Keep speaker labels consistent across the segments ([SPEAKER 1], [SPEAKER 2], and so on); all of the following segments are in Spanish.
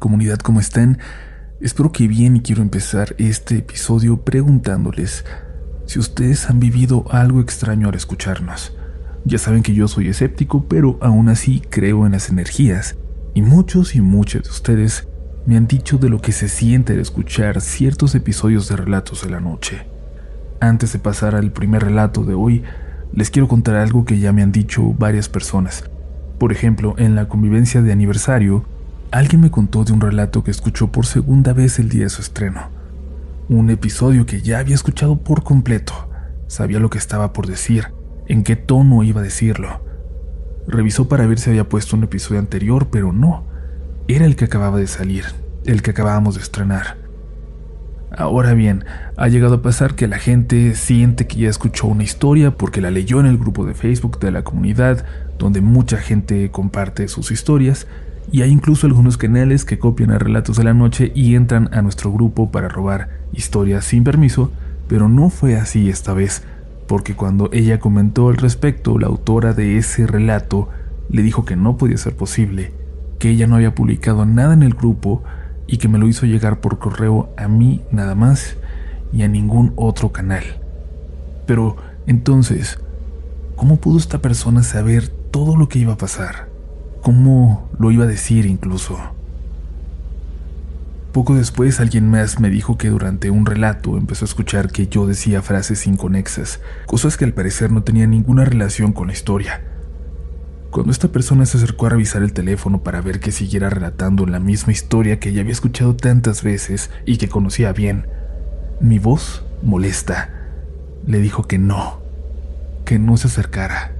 [SPEAKER 1] Comunidad, ¿cómo están? Espero que bien y quiero empezar este episodio preguntándoles si ustedes han vivido algo extraño al escucharnos. Ya saben que yo soy escéptico, pero aún así creo en las energías, y muchos y muchas de ustedes me han dicho de lo que se siente al escuchar ciertos episodios de Relatos de la Noche. Antes de pasar al primer relato de hoy, les quiero contar algo que ya me han dicho varias personas. Por ejemplo, en la convivencia de aniversario, alguien me contó de un relato que escuchó por segunda vez el día de su estreno. Un episodio que ya había escuchado por completo. Sabía lo que estaba por decir, en qué tono iba a decirlo. Revisó para ver si había puesto un episodio anterior, pero no. Era el que acababa de salir, el que acabábamos de estrenar. Ahora bien, ha llegado a pasar que la gente siente que ya escuchó una historia porque la leyó en el grupo de Facebook de la comunidad, donde mucha gente comparte sus historias, y hay incluso algunos canales que copian a Relatos de la Noche y entran a nuestro grupo para robar historias sin permiso, pero no fue así esta vez, porque cuando ella comentó al respecto, la autora de ese relato le dijo que no podía ser posible, que ella no había publicado nada en el grupo, y que me lo hizo llegar por correo a mí nada más y a ningún otro canal. Pero entonces, ¿cómo pudo esta persona saber todo lo que iba a pasar? ¿Cómo lo iba a decir incluso? Poco después alguien más me dijo que durante un relato empezó a escuchar que yo decía frases inconexas, cosas que al parecer no tenían ninguna relación con la historia. Cuando esta persona se acercó a revisar el teléfono para ver que siguiera relatando la misma historia que ya había escuchado tantas veces y que conocía bien, mi voz, molesta, le dijo que no, que no se acercara.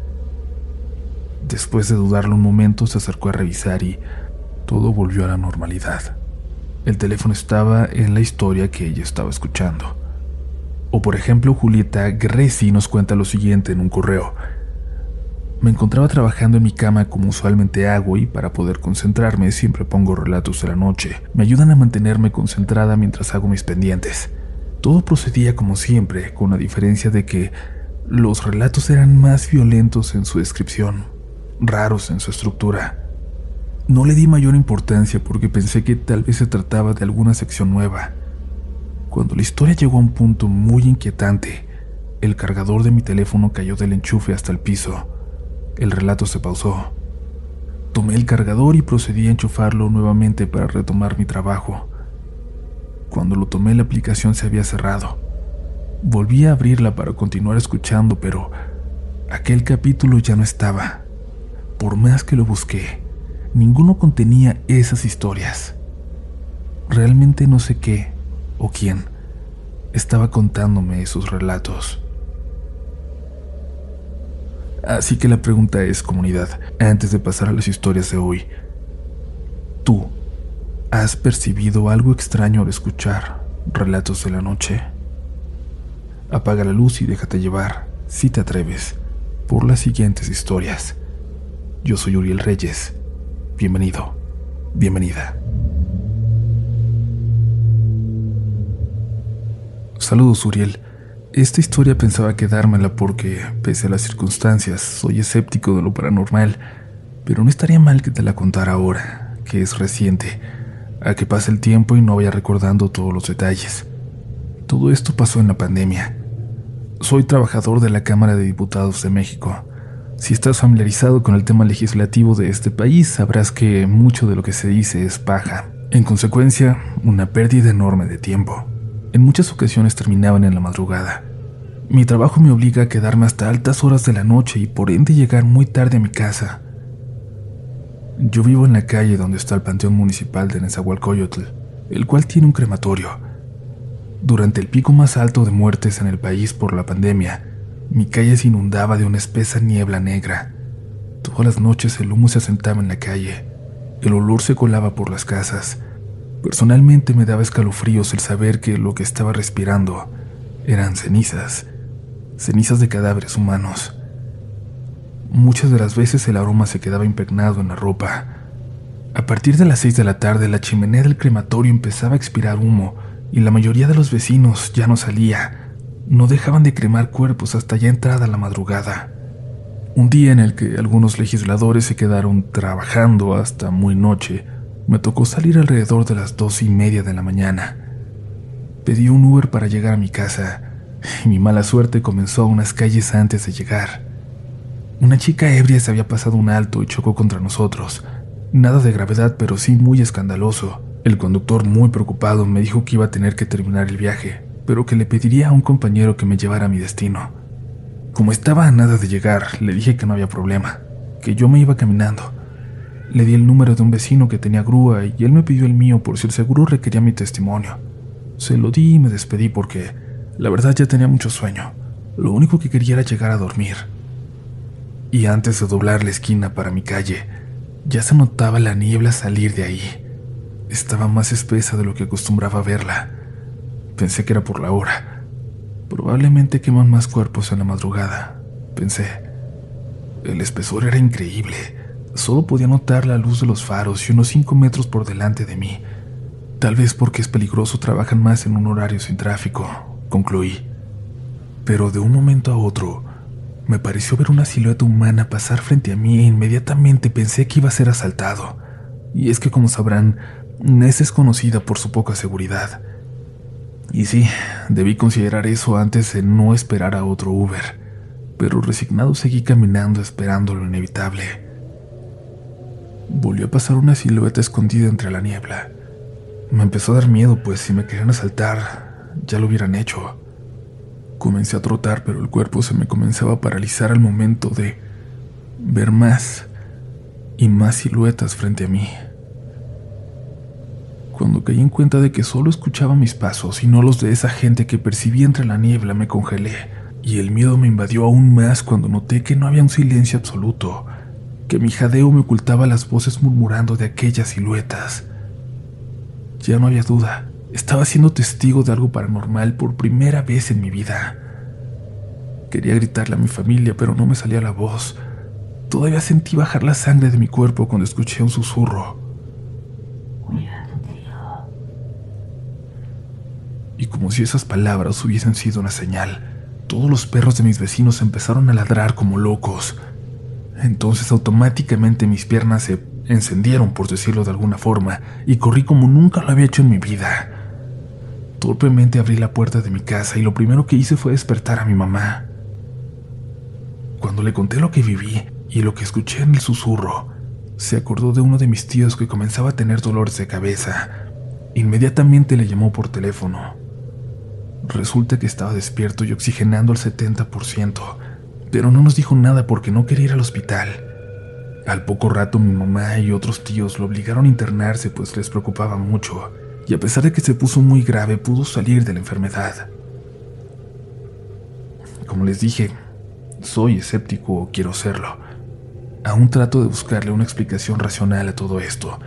[SPEAKER 1] Después de dudarlo un momento, se acercó a revisar y todo volvió a la normalidad. El teléfono estaba en la historia que ella estaba escuchando. O por ejemplo, Julieta Greci nos cuenta lo siguiente en un correo. Me encontraba trabajando en mi cama como usualmente hago y para poder concentrarme siempre pongo relatos de la noche. Me ayudan a mantenerme concentrada mientras hago mis pendientes. Todo procedía como siempre, con la diferencia de que los relatos eran más violentos en su descripción, raros en su estructura. No le di mayor importancia porque pensé que tal vez se trataba de alguna sección nueva. Cuando la historia llegó a un punto muy inquietante, el cargador de mi teléfono cayó del enchufe hasta el piso. El relato se pausó. Tomé el cargador y procedí a enchufarlo nuevamente para retomar mi trabajo. Cuando lo tomé la aplicación se había cerrado. Volví a abrirla para continuar escuchando, pero aquel capítulo ya no estaba. Por más que lo busqué, ninguno contenía esas historias. Realmente no sé qué o quién estaba contándome esos relatos. Así que la pregunta es, comunidad, antes de pasar a las historias de hoy, ¿tú has percibido algo extraño al escuchar relatos de la noche? Apaga la luz y déjate llevar, si te atreves, por las siguientes historias. Yo soy Uriel Reyes. Bienvenido, bienvenida. Saludos, Uriel. Esta historia pensaba quedármela porque, pese a las circunstancias, soy escéptico de lo paranormal, pero no estaría mal que te la contara ahora, que es reciente, a que pase el tiempo y no vaya recordando todos los detalles. Todo esto pasó en la pandemia. Soy trabajador de la Cámara de Diputados de México. Si estás familiarizado con el tema legislativo de este país, sabrás que mucho de lo que se dice es paja. En consecuencia, una pérdida enorme de tiempo. En muchas ocasiones terminaban en la madrugada. Mi trabajo me obliga a quedarme hasta altas horas de la noche y por ende llegar muy tarde a mi casa. Yo vivo en la calle donde está el Panteón Municipal de Nezahualcóyotl, el cual tiene un crematorio. Durante el pico más alto de muertes en el país por la pandemia, mi calle se inundaba de una espesa niebla negra. Todas las noches el humo se asentaba en la calle, el olor se colaba por las casas, Personalmente me daba escalofríos el saber que lo que estaba respirando eran cenizas, cenizas de cadáveres humanos. Muchas de las veces el aroma se quedaba impregnado en la ropa. A partir de las seis de la tarde la chimenea del crematorio empezaba a expirar humo y la mayoría de los vecinos ya no salía. No dejaban de cremar cuerpos hasta ya entrada la madrugada. Un día en el que algunos legisladores se quedaron trabajando hasta muy noche Me tocó salir alrededor de las dos y media de la mañana. Pedí un Uber para llegar a mi casa y mi mala suerte comenzó a unas calles antes de llegar. Una chica ebria se había pasado un alto y chocó contra nosotros. Nada de gravedad, pero sí muy escandaloso. El conductor, muy preocupado, me dijo que iba a tener que terminar el viaje, pero que le pediría a un compañero que me llevara a mi destino. Como estaba a nada de llegar, le dije que no había problema, que yo me iba caminando. Le di el número de un vecino que tenía grúa y él me pidió el mío por si el seguro requería mi testimonio. Se lo di y me despedí porque, la verdad, ya tenía mucho sueño. Lo único que quería era llegar a dormir. Y antes de doblar la esquina para mi calle, ya se notaba la niebla salir de ahí. Estaba más espesa de lo que acostumbraba verla. Pensé que era por la hora. Probablemente queman más cuerpos en la madrugada, pensé. El espesor era increíble. Solo podía notar la luz de los faros y unos cinco metros por delante de mí. Tal vez porque es peligroso trabajan más en un horario sin tráfico, concluí. Pero de un momento a otro, me pareció ver una silueta humana pasar frente a mí e inmediatamente pensé que iba a ser asaltado. Y es que, como sabrán, Ness es conocida por su poca seguridad. Y sí, debí considerar eso antes de no esperar a otro Uber, pero resignado seguí caminando esperando lo inevitable. Volvió a pasar una silueta escondida entre la niebla. Me empezó a dar miedo, pues si me querían asaltar, ya lo hubieran hecho. Comencé a trotar, pero el cuerpo se me comenzaba a paralizar al momento de ver más y más siluetas frente a mí. Cuando caí en cuenta de que solo escuchaba mis pasos y no los de esa gente que percibí entre la niebla, me congelé, y el miedo me invadió aún más cuando noté que no había un silencio absoluto, que mi jadeo me ocultaba las voces murmurando de aquellas siluetas. Ya no había duda. Estaba siendo testigo de algo paranormal por primera vez en mi vida. Quería gritarle a mi familia, pero no me salía la voz. Todavía sentí bajar la sangre de mi cuerpo cuando escuché un susurro. Y como si esas palabras hubiesen sido una señal, todos los perros de mis vecinos empezaron a ladrar como locos. Entonces automáticamente mis piernas se encendieron, por decirlo de alguna forma, y corrí como nunca lo había hecho en mi vida. Torpemente abrí la puerta de mi casa y lo primero que hice fue despertar a mi mamá. Cuando le conté lo que viví y lo que escuché en el susurro, se acordó de uno de mis tíos que comenzaba a tener dolores de cabeza. Inmediatamente le llamó por teléfono. Resulta que estaba despierto y oxigenando al 70%, pero no nos dijo nada porque no quería ir al hospital. Al poco rato mi mamá y otros tíos lo obligaron a internarse pues les preocupaba mucho y a pesar de que se puso muy grave, pudo salir de la enfermedad. Como les dije, soy escéptico o quiero serlo. Aún trato de buscarle una explicación racional a todo esto,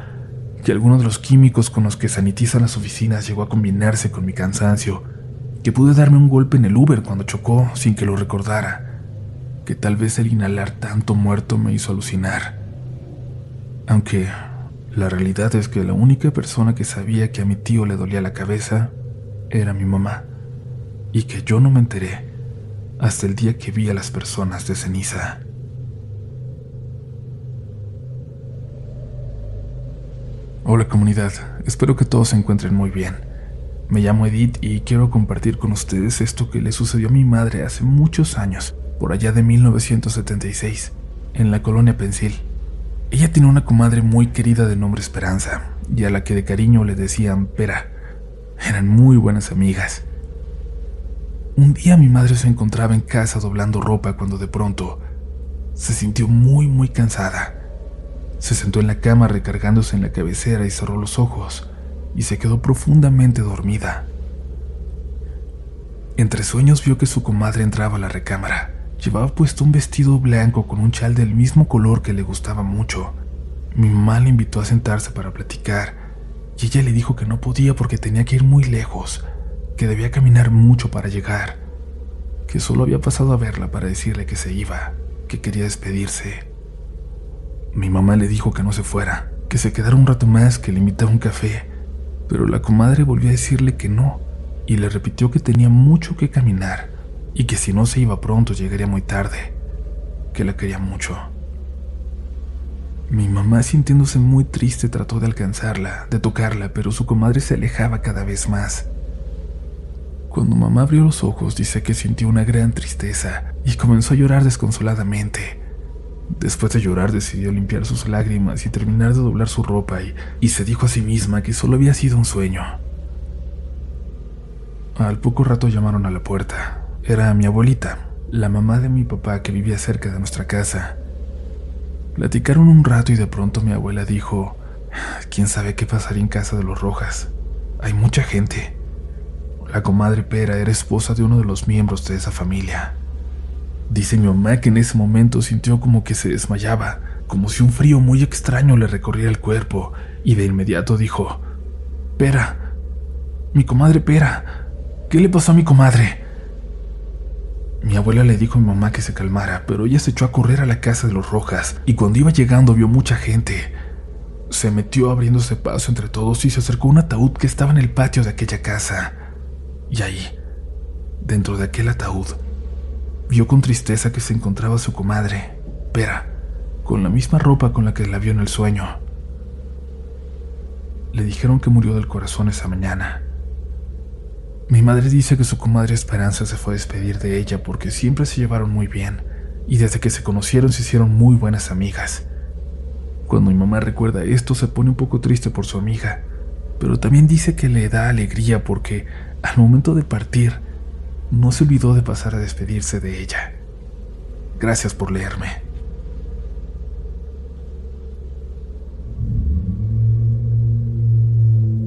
[SPEAKER 1] que alguno de los químicos con los que sanitizan las oficinas llegó a combinarse con mi cansancio, que pude darme un golpe en el Uber cuando chocó sin que lo recordara, que tal vez el inhalar tanto muerto me hizo alucinar. Aunque la realidad es que la única persona que sabía que a mi tío le dolía la cabeza era mi mamá, y que yo no me enteré hasta el día que vi a las personas de ceniza. Hola comunidad, espero que todos se encuentren muy bien. Me llamo Edith y quiero compartir con ustedes esto que le sucedió a mi madre hace muchos años, por allá de 1976, en la colonia Pensil. Ella tiene una comadre muy querida de nombre Esperanza, y a la que de cariño le decían Pera. Eran muy buenas amigas. Un día mi madre se encontraba en casa doblando ropa cuando de pronto se sintió muy muy cansada. Se sentó en la cama recargándose en la cabecera y cerró los ojos y se quedó profundamente dormida. Entre sueños vio que su comadre entraba a la recámara Llevaba puesto un vestido blanco con un chal del mismo color que le gustaba mucho. Mi mamá le invitó a sentarse para platicar y ella le dijo que no podía porque tenía que ir muy lejos, que debía caminar mucho para llegar, que solo había pasado a verla para decirle que se iba, que quería despedirse. Mi mamá le dijo que no se fuera, que se quedara un rato más, que le invitara un café, pero la comadre volvió a decirle que no y le repitió que tenía mucho que caminar y que si no se iba pronto llegaría muy tarde, que la quería mucho. Mi mamá, sintiéndose muy triste, trató de alcanzarla, de tocarla, pero su comadre se alejaba cada vez más. Cuando mamá abrió los ojos, dice que sintió una gran tristeza y comenzó a llorar desconsoladamente. Después de llorar, decidió limpiar sus lágrimas y terminar de doblar su ropa y, y se dijo a sí misma que solo había sido un sueño. Al poco rato llamaron a la puerta. Era mi abuelita, la mamá de mi papá que vivía cerca de nuestra casa. Platicaron un rato y de pronto mi abuela dijo, ¿quién sabe qué pasaría en casa de los Rojas? Hay mucha gente. La comadre Pera era esposa de uno de los miembros de esa familia. Dice mi mamá que en ese momento sintió como que se desmayaba, como si un frío muy extraño le recorriera el cuerpo, y de inmediato dijo, Pera, mi comadre Pera, ¿qué le pasó a mi comadre? Mi abuela le dijo a mi mamá que se calmara, pero ella se echó a correr a la casa de los Rojas, y cuando iba llegando vio mucha gente. Se metió abriéndose paso entre todos y se acercó a un ataúd que estaba en el patio de aquella casa. Y ahí, dentro de aquel ataúd, vio con tristeza que se encontraba su comadre, Pera, con la misma ropa con la que la vio en el sueño. Le dijeron que murió del corazón esa mañana. Mi madre dice que su comadre Esperanza se fue a despedir de ella porque siempre se llevaron muy bien y desde que se conocieron se hicieron muy buenas amigas. Cuando mi mamá recuerda esto se pone un poco triste por su amiga, pero también dice que le da alegría porque al momento de partir, no se olvidó de pasar a despedirse de ella. Gracias por leerme.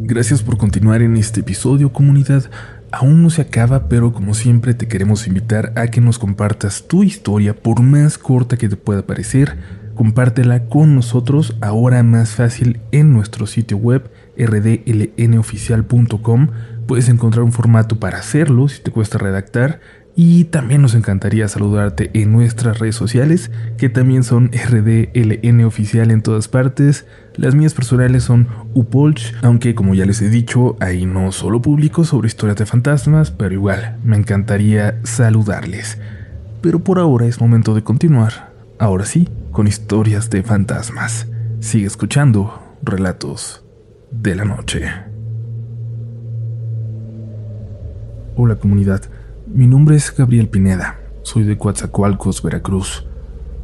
[SPEAKER 1] Gracias por continuar en este episodio, comunidad. Aún no se acaba, pero como siempre te queremos invitar a que nos compartas tu historia, por más corta que te pueda parecer. Compártela con nosotros ahora más fácil en nuestro sitio web rdlnoficial.com Puedes encontrar un formato para hacerlo si te cuesta redactar y también nos encantaría saludarte en nuestras redes sociales, que también son RDLN oficial en todas partes. Las mías personales son Upolch, aunque como ya les he dicho, ahí no solo publico sobre historias de fantasmas, pero igual me encantaría saludarles. Pero por ahora es momento de continuar, ahora sí, con historias de fantasmas. Sigue escuchando relatos de la noche. Hola comunidad, mi nombre es Gabriel Pineda, soy de Coatzacoalcos, Veracruz.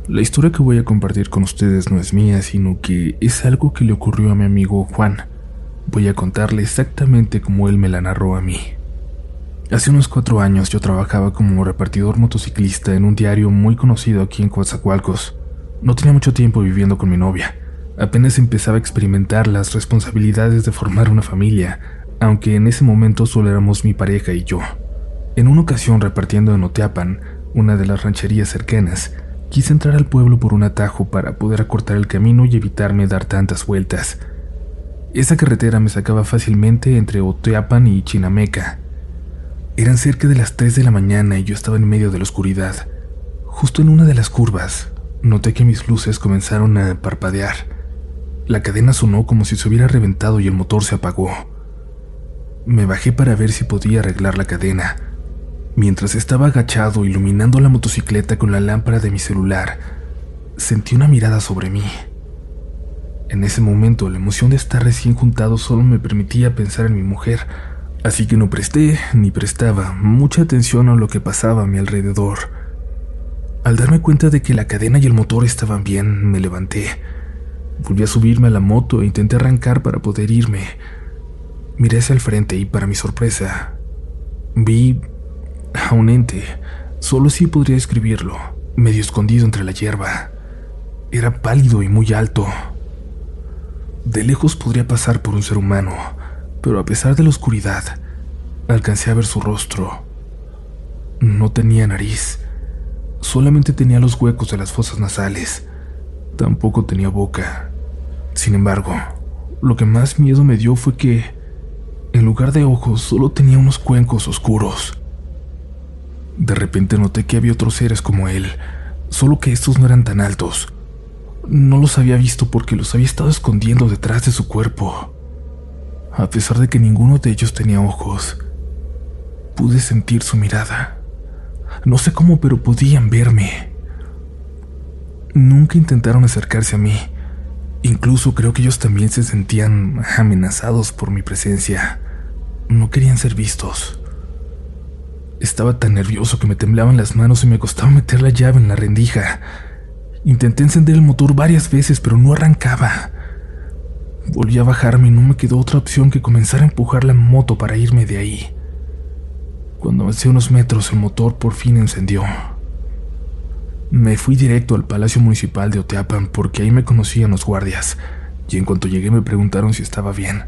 [SPEAKER 1] La historia que voy a compartir con ustedes no es mía, sino que es algo que le ocurrió a mi amigo Juan. Voy a contarle exactamente como él me la narró a mí. Hace unos cuatro años yo trabajaba como repartidor motociclista en un diario muy conocido aquí en Coatzacoalcos. No tenía mucho tiempo viviendo con mi novia. Apenas empezaba a experimentar las responsabilidades de formar una familia, aunque en ese momento solo éramos mi pareja y yo. En una ocasión repartiendo en Oteapan, una de las rancherías cercanas, quise entrar al pueblo por un atajo para poder acortar el camino y evitarme dar tantas vueltas. Esa carretera me sacaba fácilmente entre Oteapan y Chinameca. Eran cerca de las 3 de la mañana y yo estaba en medio de la oscuridad. Justo en una de las curvas, noté que mis luces comenzaron a parpadear. La cadena sonó como si se hubiera reventado y el motor se apagó. Me bajé para ver si podía arreglar la cadena. Mientras estaba agachado iluminando la motocicleta con la lámpara de mi celular, sentí una mirada sobre mí. En ese momento la emoción de estar recién juntado solo me permitía pensar en mi mujer, así que no presté ni prestaba mucha atención a lo que pasaba a mi alrededor. Al darme cuenta de que la cadena y el motor estaban bien, me levanté. Volví a subirme a la moto e intenté arrancar para poder irme. Miré hacia el frente y para mi sorpresa, vi a un ente, solo sí podría describirlo, medio escondido entre la hierba. Era pálido y muy alto. De lejos podría pasar por un ser humano, pero a pesar de la oscuridad, alcancé a ver su rostro. No tenía nariz, solamente tenía los huecos de las fosas nasales. Tampoco tenía boca. Sin embargo, lo que más miedo me dio fue que en lugar de ojos, solo tenía unos cuencos oscuros. De repente noté que había otros seres como él, solo que estos no eran tan altos. No los había visto porque los había estado escondiendo detrás de su cuerpo. A pesar de que ninguno de ellos tenía ojos, pude sentir su mirada. No sé cómo, pero podían verme. Nunca intentaron acercarse a mí, Incluso creo que ellos también se sentían amenazados por mi presencia. No querían ser vistos. Estaba tan nervioso que me temblaban las manos y me costaba meter la llave en la rendija. Intenté encender el motor varias veces, pero no arrancaba. Volví a bajarme y no me quedó otra opción que comenzar a empujar la moto para irme de ahí. Cuando avancé unos metros, el motor por fin encendió. Me fui directo al Palacio Municipal de Oteapan porque ahí me conocían los guardias, y en cuanto llegué me preguntaron si estaba bien,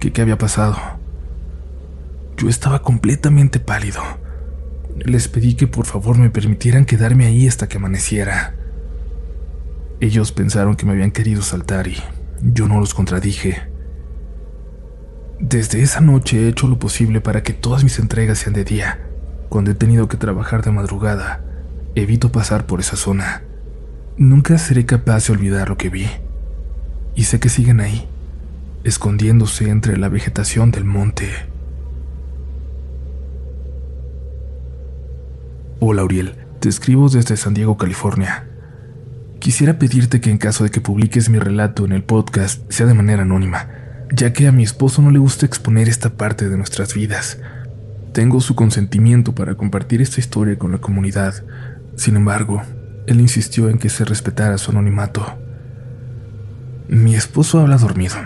[SPEAKER 1] qué había pasado. Yo estaba completamente pálido. Les pedí que por favor me permitieran quedarme ahí hasta que amaneciera. Ellos pensaron que me habían querido saltar y yo no los contradije. Desde esa noche he hecho lo posible para que todas mis entregas sean de día. Cuando he tenido que trabajar de madrugada, Evito pasar por esa zona. Nunca seré capaz de olvidar lo que vi. Y sé que siguen ahí, escondiéndose entre la vegetación del monte. Hola Uriel, te escribo desde San Diego, California. Quisiera pedirte que en caso de que publiques mi relato en el podcast sea de manera anónima, ya que a mi esposo no le gusta exponer esta parte de nuestras vidas. Tengo su consentimiento para compartir esta historia con la comunidad, sin embargo, él insistió en que se respetara su anonimato. Mi esposo habla dormido.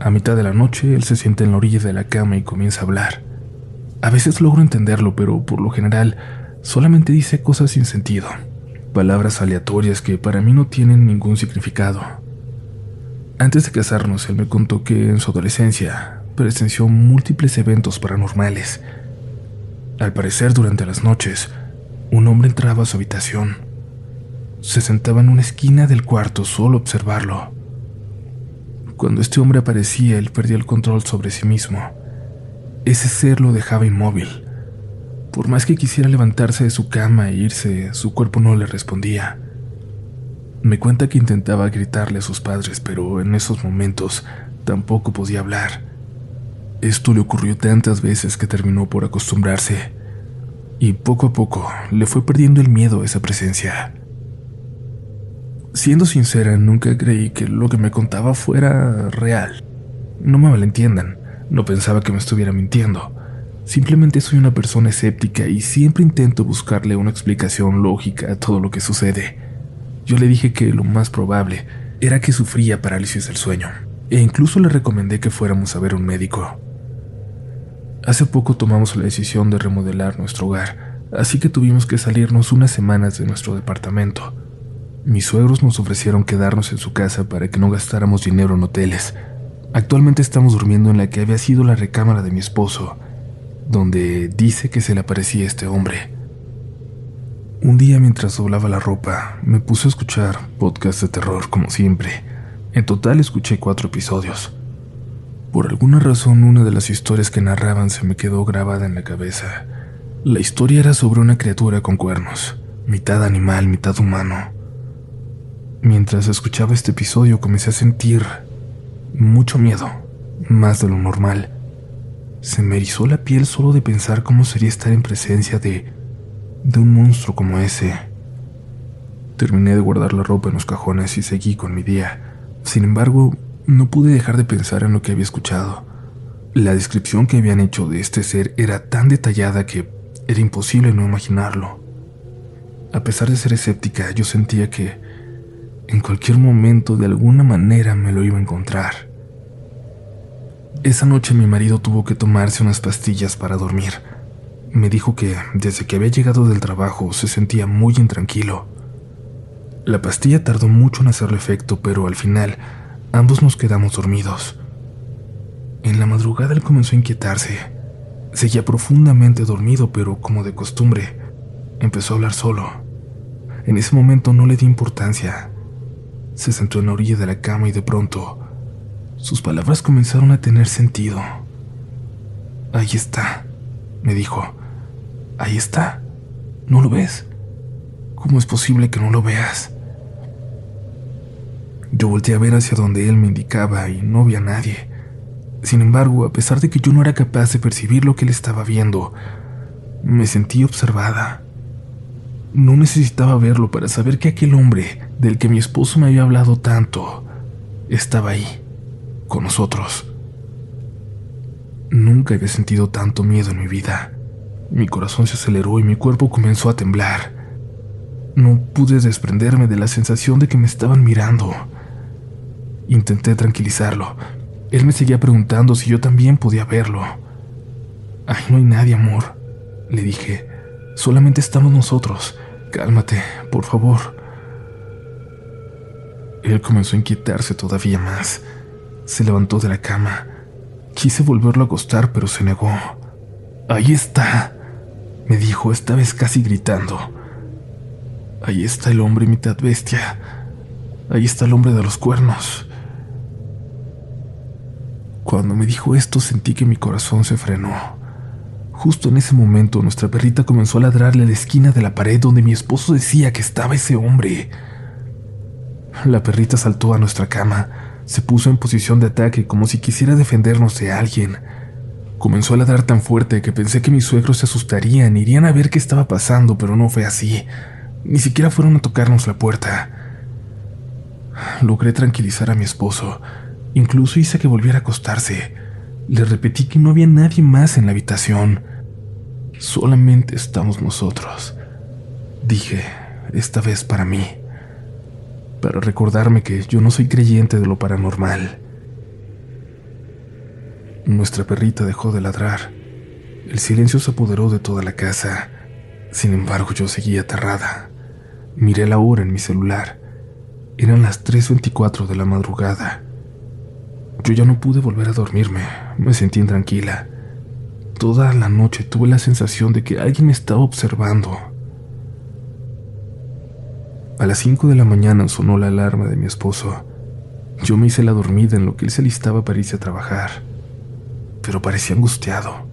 [SPEAKER 1] A mitad de la noche, él se sienta en la orilla de la cama y comienza a hablar. A veces logro entenderlo, pero por lo general solamente dice cosas sin sentido, palabras aleatorias que para mí no tienen ningún significado. Antes de casarnos, él me contó que en su adolescencia presenció múltiples eventos paranormales. Al parecer, durante las noches, un hombre entraba a su habitación. Se sentaba en una esquina del cuarto solo observarlo. Cuando este hombre aparecía, él perdía el control sobre sí mismo. Ese ser lo dejaba inmóvil. Por más que quisiera levantarse de su cama e irse, su cuerpo no le respondía. Me cuenta que intentaba gritarle a sus padres, pero en esos momentos tampoco podía hablar. Esto le ocurrió tantas veces que terminó por acostumbrarse y poco a poco le fue perdiendo el miedo a esa presencia. Siendo sincera, nunca creí que lo que me contaba fuera real. No me malentiendan, no pensaba que me estuviera mintiendo. Simplemente soy una persona escéptica y siempre intento buscarle una explicación lógica a todo lo que sucede. Yo le dije que lo más probable era que sufría parálisis del sueño, e incluso le recomendé que fuéramos a ver un médico. Hace poco tomamos la decisión de remodelar nuestro hogar, así que tuvimos que salirnos unas semanas de nuestro departamento. Mis suegros nos ofrecieron quedarnos en su casa para que no gastáramos dinero en hoteles. Actualmente estamos durmiendo en la que había sido la recámara de mi esposo, donde dice que se le aparecía este hombre. Un día mientras doblaba la ropa, me puse a escuchar podcasts de terror como siempre. En total escuché cuatro episodios. Por alguna razón una de las historias que narraban se me quedó grabada en la cabeza. La historia era sobre una criatura con cuernos, mitad animal, mitad humano. Mientras escuchaba este episodio comencé a sentir mucho miedo, más de lo normal. Se me erizó la piel solo de pensar cómo sería estar en presencia de de un monstruo como ese. Terminé de guardar la ropa en los cajones y seguí con mi día. Sin embargo, no pude dejar de pensar en lo que había escuchado. La descripción que habían hecho de este ser era tan detallada que era imposible no imaginarlo. A pesar de ser escéptica, yo sentía que en cualquier momento de alguna manera me lo iba a encontrar. Esa noche mi marido tuvo que tomarse unas pastillas para dormir. Me dijo que desde que había llegado del trabajo se sentía muy intranquilo. La pastilla tardó mucho en hacerle efecto, pero al final Ambos nos quedamos dormidos. En la madrugada él comenzó a inquietarse. Seguía profundamente dormido, pero como de costumbre, empezó a hablar solo. En ese momento no le di importancia. Se sentó en la orilla de la cama y de pronto sus palabras comenzaron a tener sentido. Ahí está, me dijo. Ahí está. ¿No lo ves? ¿Cómo es posible que no lo veas? Yo volteé a ver hacia donde él me indicaba y no vi a nadie. Sin embargo, a pesar de que yo no era capaz de percibir lo que él estaba viendo, me sentí observada. No necesitaba verlo para saber que aquel hombre del que mi esposo me había hablado tanto estaba ahí, con nosotros. Nunca había sentido tanto miedo en mi vida. Mi corazón se aceleró y mi cuerpo comenzó a temblar. No pude desprenderme de la sensación de que me estaban mirando. Intenté tranquilizarlo. Él me seguía preguntando si yo también podía verlo. Ay, no hay nadie, amor, le dije. Solamente estamos nosotros. Cálmate, por favor. Él comenzó a inquietarse todavía más. Se levantó de la cama. Quise volverlo a acostar, pero se negó. Ahí está, me dijo, esta vez casi gritando. Ahí está el hombre mitad bestia. Ahí está el hombre de los cuernos. Cuando me dijo esto sentí que mi corazón se frenó. Justo en ese momento nuestra perrita comenzó a ladrarle a la esquina de la pared donde mi esposo decía que estaba ese hombre. La perrita saltó a nuestra cama, se puso en posición de ataque como si quisiera defendernos de alguien. Comenzó a ladrar tan fuerte que pensé que mis suegros se asustarían, irían a ver qué estaba pasando, pero no fue así. Ni siquiera fueron a tocarnos la puerta. Logré tranquilizar a mi esposo. Incluso hice que volviera a acostarse. Le repetí que no había nadie más en la habitación. Solamente estamos nosotros. Dije, esta vez para mí. Para recordarme que yo no soy creyente de lo paranormal. Nuestra perrita dejó de ladrar. El silencio se apoderó de toda la casa. Sin embargo, yo seguía aterrada. Miré la hora en mi celular. Eran las 3.24 de la madrugada. Yo ya no pude volver a dormirme, me sentí intranquila. Toda la noche tuve la sensación de que alguien me estaba observando. A las 5 de la mañana sonó la alarma de mi esposo. Yo me hice la dormida en lo que él se listaba para irse a trabajar, pero parecía angustiado.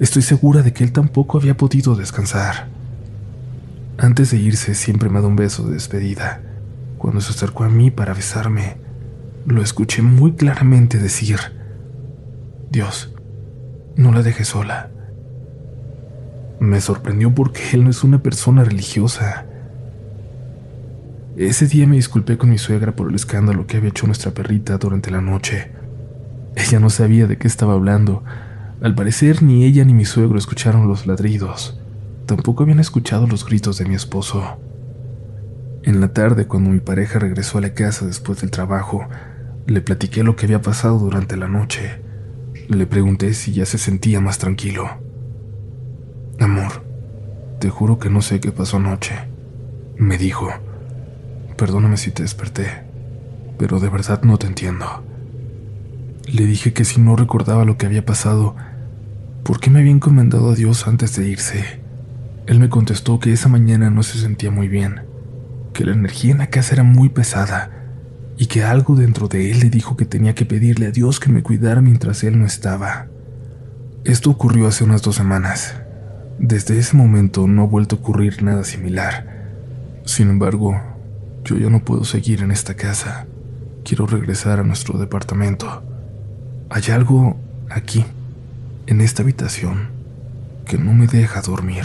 [SPEAKER 1] Estoy segura de que él tampoco había podido descansar. Antes de irse siempre me da un beso de despedida. Cuando se acercó a mí para besarme, lo escuché muy claramente decir, Dios, no la dejes sola. Me sorprendió porque él no es una persona religiosa. Ese día me disculpé con mi suegra por el escándalo que había hecho nuestra perrita durante la noche. Ella no sabía de qué estaba hablando. Al parecer ni ella ni mi suegro escucharon los ladridos. Tampoco habían escuchado los gritos de mi esposo. En la tarde, cuando mi pareja regresó a la casa después del trabajo, le platiqué lo que había pasado durante la noche. Le pregunté si ya se sentía más tranquilo. Amor, te juro que no sé qué pasó anoche, me dijo. Perdóname si te desperté, pero de verdad no te entiendo. Le dije que si no recordaba lo que había pasado, ¿por qué me había encomendado a Dios antes de irse? Él me contestó que esa mañana no se sentía muy bien que la energía en la casa era muy pesada y que algo dentro de él le dijo que tenía que pedirle a Dios que me cuidara mientras él no estaba. Esto ocurrió hace unas dos semanas. Desde ese momento no ha vuelto a ocurrir nada similar. Sin embargo, yo ya no puedo seguir en esta casa. Quiero regresar a nuestro departamento. Hay algo aquí, en esta habitación, que no me deja dormir.